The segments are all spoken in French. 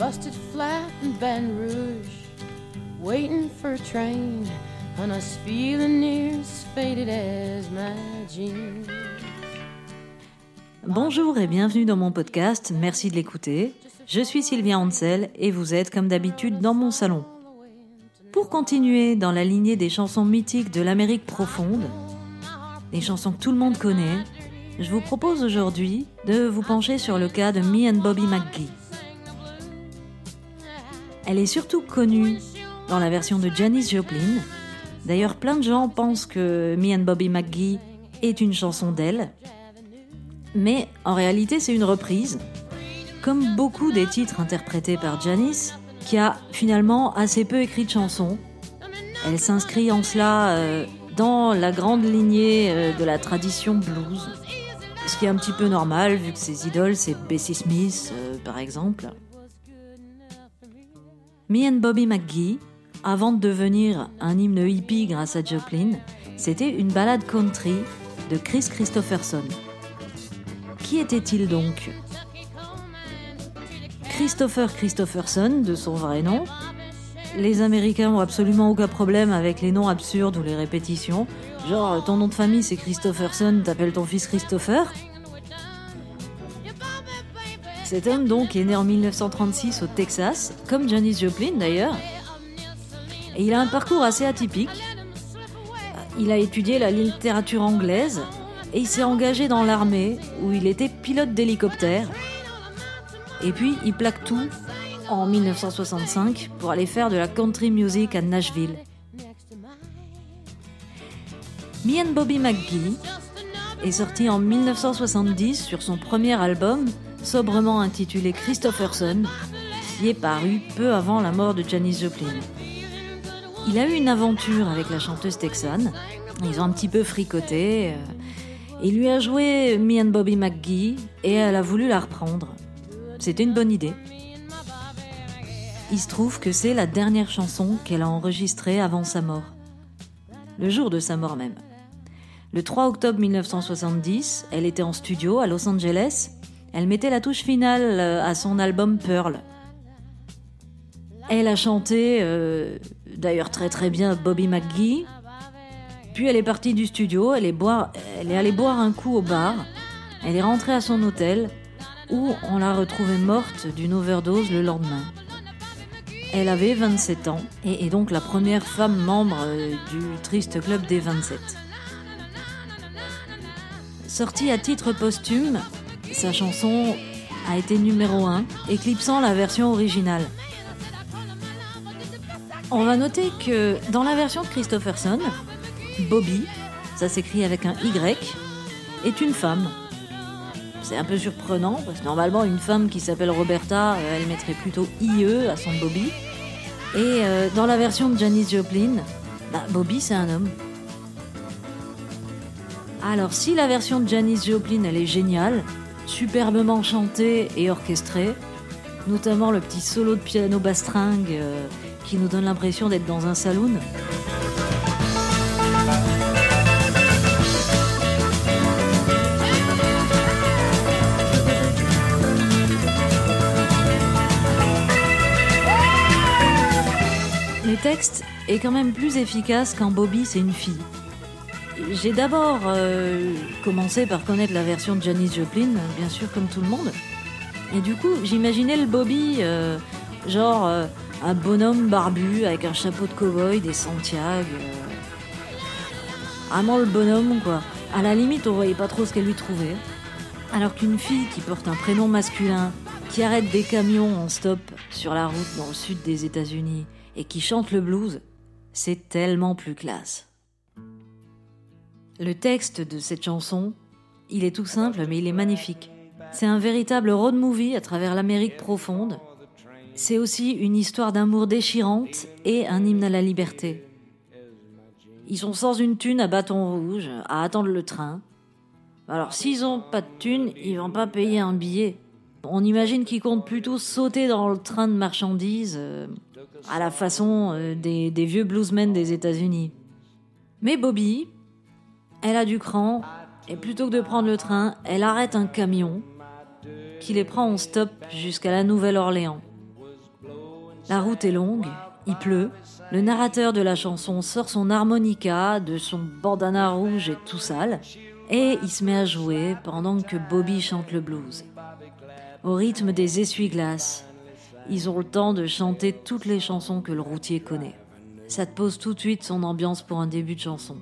busted flat Rouge, waiting for a train, and I near as faded as my jeans. Bonjour et bienvenue dans mon podcast, merci de l'écouter. Je suis Sylvia Hansel et vous êtes comme d'habitude dans mon salon. Pour continuer dans la lignée des chansons mythiques de l'Amérique profonde, des chansons que tout le monde connaît, je vous propose aujourd'hui de vous pencher sur le cas de Me and Bobby McGee. Elle est surtout connue dans la version de Janis Joplin. D'ailleurs, plein de gens pensent que Me and Bobby McGee est une chanson d'elle. Mais en réalité, c'est une reprise, comme beaucoup des titres interprétés par Janis, qui a finalement assez peu écrit de chansons. Elle s'inscrit en cela euh, dans la grande lignée euh, de la tradition blues, ce qui est un petit peu normal vu que ses idoles c'est Bessie Smith euh, par exemple. Me and Bobby McGee, avant de devenir un hymne hippie grâce à Joplin, c'était une balade country de Chris Christopherson. Qui était-il donc? Christopher Christopherson, de son vrai nom. Les Américains ont absolument aucun problème avec les noms absurdes ou les répétitions. Genre, ton nom de famille c'est Christopherson, t'appelles ton fils Christopher? Cet homme donc est né en 1936 au Texas, comme Janis Joplin d'ailleurs. Et il a un parcours assez atypique. Il a étudié la littérature anglaise et il s'est engagé dans l'armée où il était pilote d'hélicoptère. Et puis il plaque tout en 1965 pour aller faire de la country music à Nashville. Me Bobby McGee est sorti en 1970 sur son premier album sobrement intitulé Christopherson, qui est paru peu avant la mort de Janis Joplin. Il a eu une aventure avec la chanteuse texane. Ils ont un petit peu fricoté. Euh, il lui a joué Me and Bobby McGee et elle a voulu la reprendre. C'était une bonne idée. Il se trouve que c'est la dernière chanson qu'elle a enregistrée avant sa mort. Le jour de sa mort même. Le 3 octobre 1970, elle était en studio à Los Angeles elle mettait la touche finale euh, à son album Pearl. Elle a chanté, euh, d'ailleurs très très bien, Bobby McGee. Puis elle est partie du studio, elle est, allée boire un coup au bar. Elle est rentrée à son hôtel où on l'a retrouvée morte d'une overdose le lendemain. Elle avait 27 ans et est donc la première femme membre euh, du triste club des 27. Sortie à titre posthume, sa chanson a été numéro 1, éclipsant la version originale. On va noter que dans la version de Christopherson, Bobby, ça s'écrit avec un Y, est une femme. C'est un peu surprenant parce que normalement une femme qui s'appelle Roberta, euh, elle mettrait plutôt IE à son Bobby. Et euh, dans la version de Janis Joplin, bah, Bobby c'est un homme. Alors si la version de Janis Joplin elle est géniale, superbement chanté et orchestré, notamment le petit solo de piano bastringue euh, qui nous donne l'impression d'être dans un saloon. Le texte est quand même plus efficace quand Bobby c'est une fille j'ai d'abord euh, commencé par connaître la version de Janis Joplin, bien sûr comme tout le monde. Et du coup, j'imaginais le Bobby, euh, genre euh, un bonhomme barbu avec un chapeau de cow-boy, des Santiago. Vraiment le bonhomme, quoi. À la limite, on voyait pas trop ce qu'elle lui trouvait. Alors qu'une fille qui porte un prénom masculin, qui arrête des camions en stop sur la route dans le sud des États-Unis et qui chante le blues, c'est tellement plus classe. Le texte de cette chanson, il est tout simple, mais il est magnifique. C'est un véritable road movie à travers l'Amérique profonde. C'est aussi une histoire d'amour déchirante et un hymne à la liberté. Ils sont sans une thune à bâton rouge, à attendre le train. Alors s'ils ont pas de thune, ils vont pas payer un billet. On imagine qu'ils comptent plutôt sauter dans le train de marchandises, euh, à la façon euh, des vieux bluesmen des États-Unis. Mais Bobby, elle a du cran, et plutôt que de prendre le train, elle arrête un camion qui les prend en stop jusqu'à la Nouvelle-Orléans. La route est longue, il pleut. Le narrateur de la chanson sort son harmonica de son bandana rouge et tout sale, et il se met à jouer pendant que Bobby chante le blues. Au rythme des essuie-glaces, ils ont le temps de chanter toutes les chansons que le routier connaît. Ça te pose tout de suite son ambiance pour un début de chanson.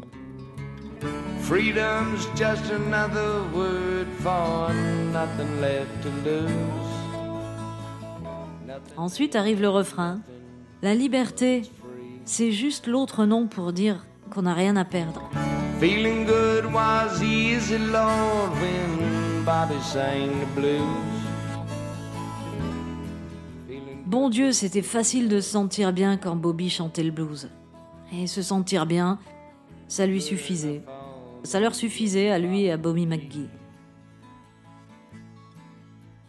Freedom's just another word for nothing left to lose. Ensuite arrive le refrain. La liberté, c'est juste l'autre nom pour dire qu'on n'a rien à perdre. Feeling good was easy, Lord, when Bobby sang the blues. Bon Dieu, c'était facile de se sentir bien quand Bobby chantait le blues. Et se sentir bien, ça lui suffisait. Ça leur suffisait à lui et à Bobby McGee.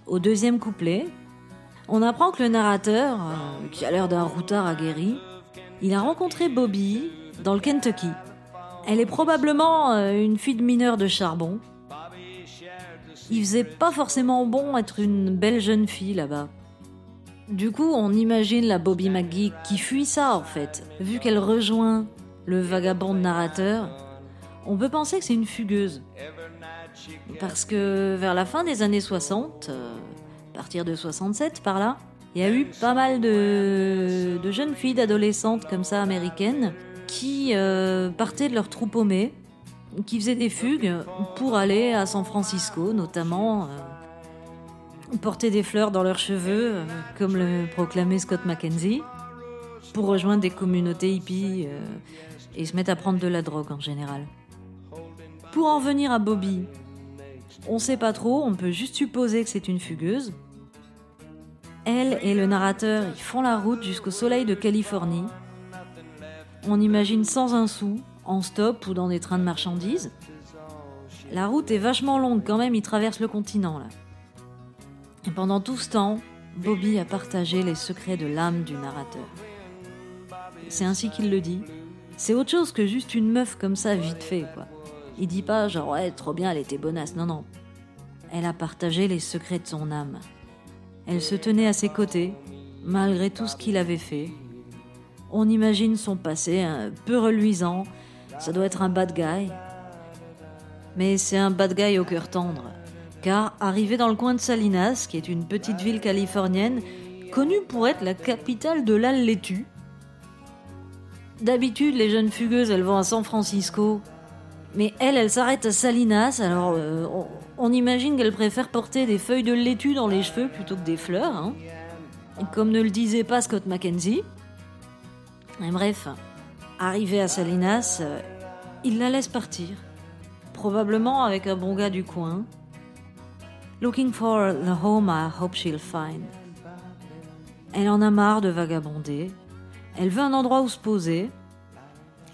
Au deuxième couplet, on apprend que le narrateur, euh, qui a l'air d'un routard aguerri, il a rencontré Bobby dans le Kentucky. Elle est probablement euh, une fille de mineur de charbon. Il faisait pas forcément bon être une belle jeune fille là-bas. Du coup, on imagine la Bobby McGee qui fuit ça en fait. Vu qu'elle rejoint le vagabond narrateur, on peut penser que c'est une fugueuse. Parce que vers la fin des années 60, euh, à partir de 67 par là, il y a eu pas mal de, jeunes filles, d'adolescentes comme ça américaines, qui euh, partaient de leur troupe paumée, qui faisaient des fugues pour aller à San Francisco notamment. euh, porter des fleurs dans leurs cheveux, comme le proclamait Scott McKenzie, pour rejoindre des communautés hippies et se mettre à prendre de la drogue en général. Pour en venir à Bobby, on sait pas trop, on peut juste supposer que c'est une fugueuse. Elle et le narrateur, ils font la route jusqu'au soleil de Californie. On imagine sans un sou, en stop ou dans des trains de marchandises. La route est vachement longue quand même, ils traversent le continent là. Et pendant tout ce temps, Bobby a partagé les secrets de l'âme du narrateur. C'est ainsi qu'il le dit. C'est autre chose que juste une meuf comme ça, vite fait, quoi. Il dit pas genre, ouais, trop bien, elle était bonasse. Non, non. Elle a partagé les secrets de son âme. Elle se tenait à ses côtés, malgré tout ce qu'il avait fait. On imagine son passé un peu reluisant. Ça doit être un bad guy. Mais c'est un bad guy au cœur tendre. Car arrivé dans le coin de Salinas, qui est une petite ville californienne, connue pour être la capitale de la laitue, D'habitude, les jeunes fugueuses, elles vont à San Francisco. Mais elle, elle s'arrête à Salinas, alors euh, on, imagine qu'elle préfère porter des feuilles de laitue dans les cheveux plutôt que des fleurs. hein. Comme ne le disait pas Scott McKenzie. Bref, arrivée à Salinas, euh, il la laisse partir. Probablement avec un bon gars du coin. Looking for the home I hope she'll find. Elle en a marre de vagabonder. Elle veut un endroit où se poser.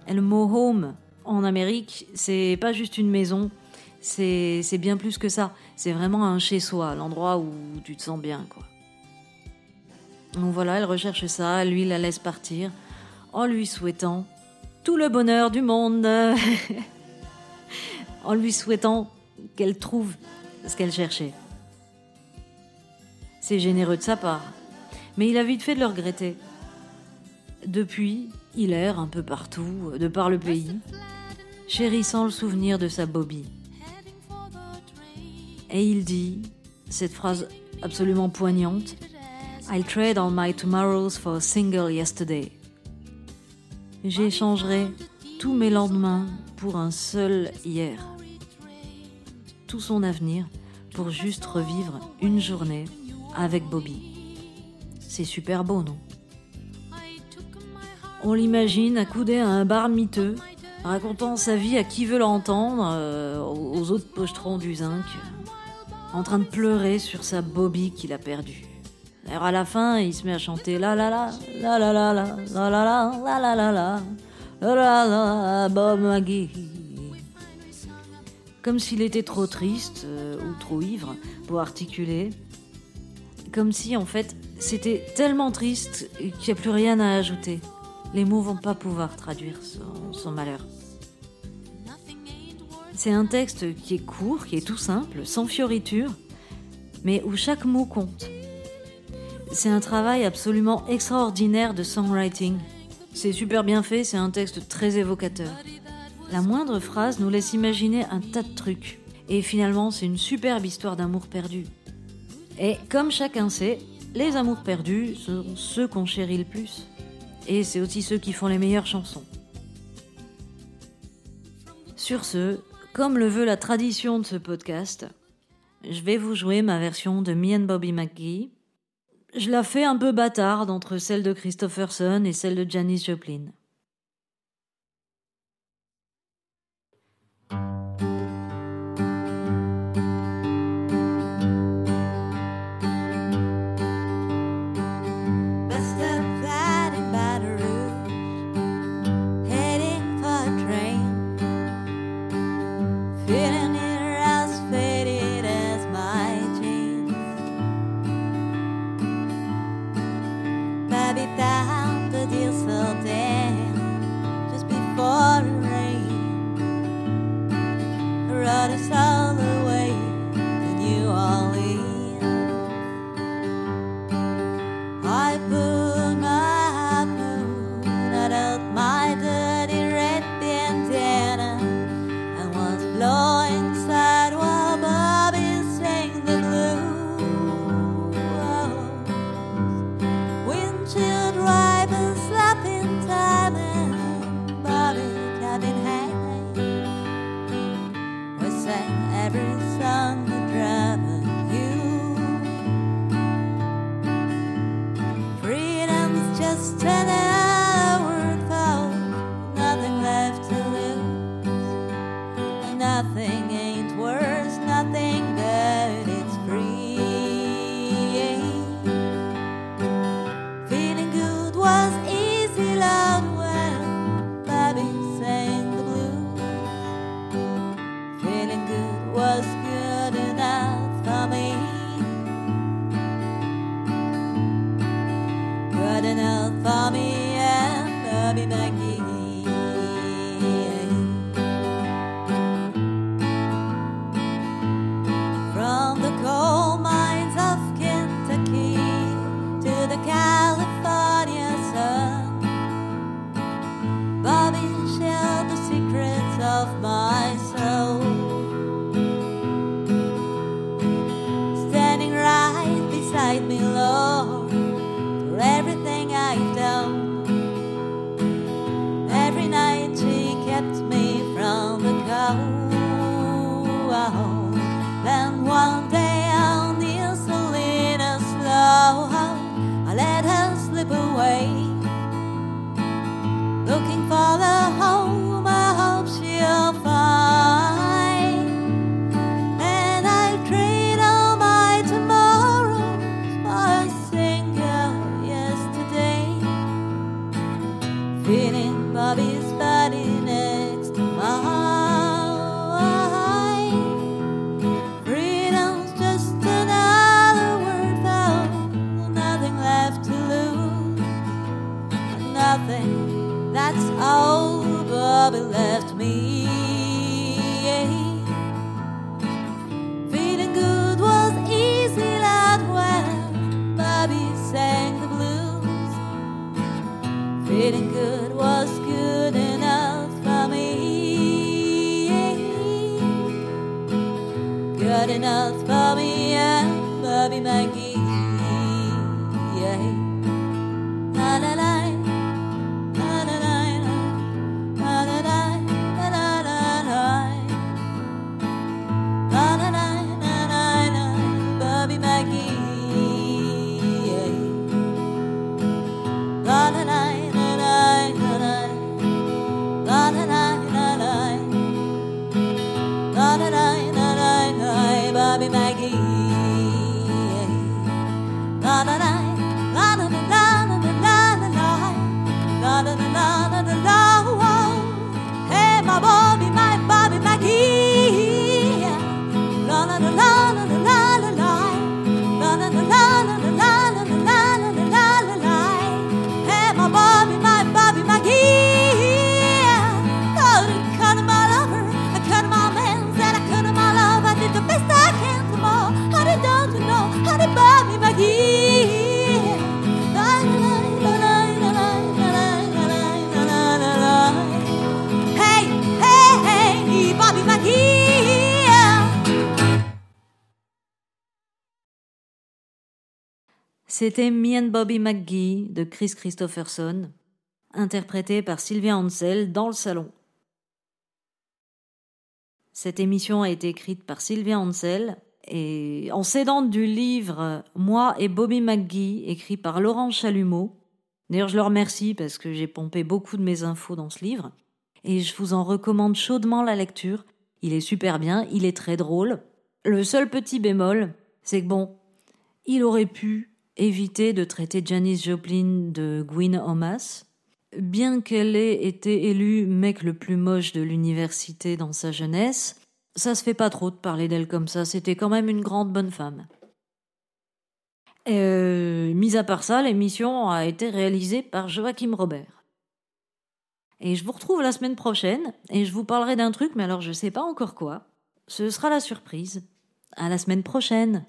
Le mot home en Amérique, c'est pas juste une maison, c'est c'est bien plus que ça. C'est vraiment un chez-soi, l'endroit où tu te sens bien, quoi. Donc voilà, elle recherche ça, lui la laisse partir, en lui souhaitant tout le bonheur du monde, en lui souhaitant qu'elle trouve ce qu'elle cherchait. C'est généreux de sa part, mais il a vite fait de le regretter. Depuis, il erre un peu partout, de par le pays, chérissant le souvenir de sa Bobby. Et il dit, cette phrase absolument poignante, I'll trade all my tomorrows for a single yesterday. J'échangerai tous mes lendemains pour un seul hier. Tout son avenir pour juste revivre une journée avec Bobby. C'est super beau, non? On l'imagine accoudé à un bar miteux, racontant sa vie à qui veut l'entendre, euh, aux autres pochetrons du zinc, en train de pleurer sur sa Bobby qu'il a perdue. D'ailleurs, à la fin, il se met à chanter la la la, la la la la, la la la, la la la la, la la la, Bob McGee. Comme s'il était trop triste euh, ou trop ivre pour articuler. Comme si, en fait, c'était tellement triste qu'il n'y a plus rien à ajouter. Les mots vont pas pouvoir traduire son, son malheur. C'est un texte qui est court, qui est tout simple, sans fioriture, mais où chaque mot compte. C'est un travail absolument extraordinaire de songwriting. C'est super bien fait, c'est un texte très évocateur. La moindre phrase nous laisse imaginer un tas de trucs. Et finalement, c'est une superbe histoire d'amour perdu. Et comme chacun sait, les amours perdus sont ceux qu'on chérit le plus. Et c'est aussi ceux qui font les meilleures chansons. Sur ce, comme le veut la tradition de ce podcast, je vais vous jouer ma version de Me and Bobby McGee, je la fais un peu bâtarde entre celle de Christopherson et celle de Janis Joplin. Bobby Maggie. La la la, C'était Me and Bobby McGee de Chris Christopherson, interprété par Sylvia Ansel dans le salon. Cette émission a été écrite par Sylvia Ansel et en s'aidant du livre Moi et Bobby McGee, écrit par Laurent Chalumeau. D'ailleurs, je le remercie parce que j'ai pompé beaucoup de mes infos dans ce livre et je vous en recommande chaudement la lecture. Il est super bien, il est très drôle. Le seul petit bémol, c'est que bon, il aurait pu éviter de traiter Janis Joplin de Gwyn Omas, bien qu'elle ait été élue mec le plus moche de l'université dans sa jeunesse, ça se fait pas trop de parler d'elle comme ça, c'était quand même une grande bonne femme. Euh, mis à part ça, l'émission a été réalisée par Joachim Robert. Et je vous retrouve la semaine prochaine, et je vous parlerai d'un truc, mais alors je sais pas encore quoi. Ce sera la surprise. À la semaine prochaine!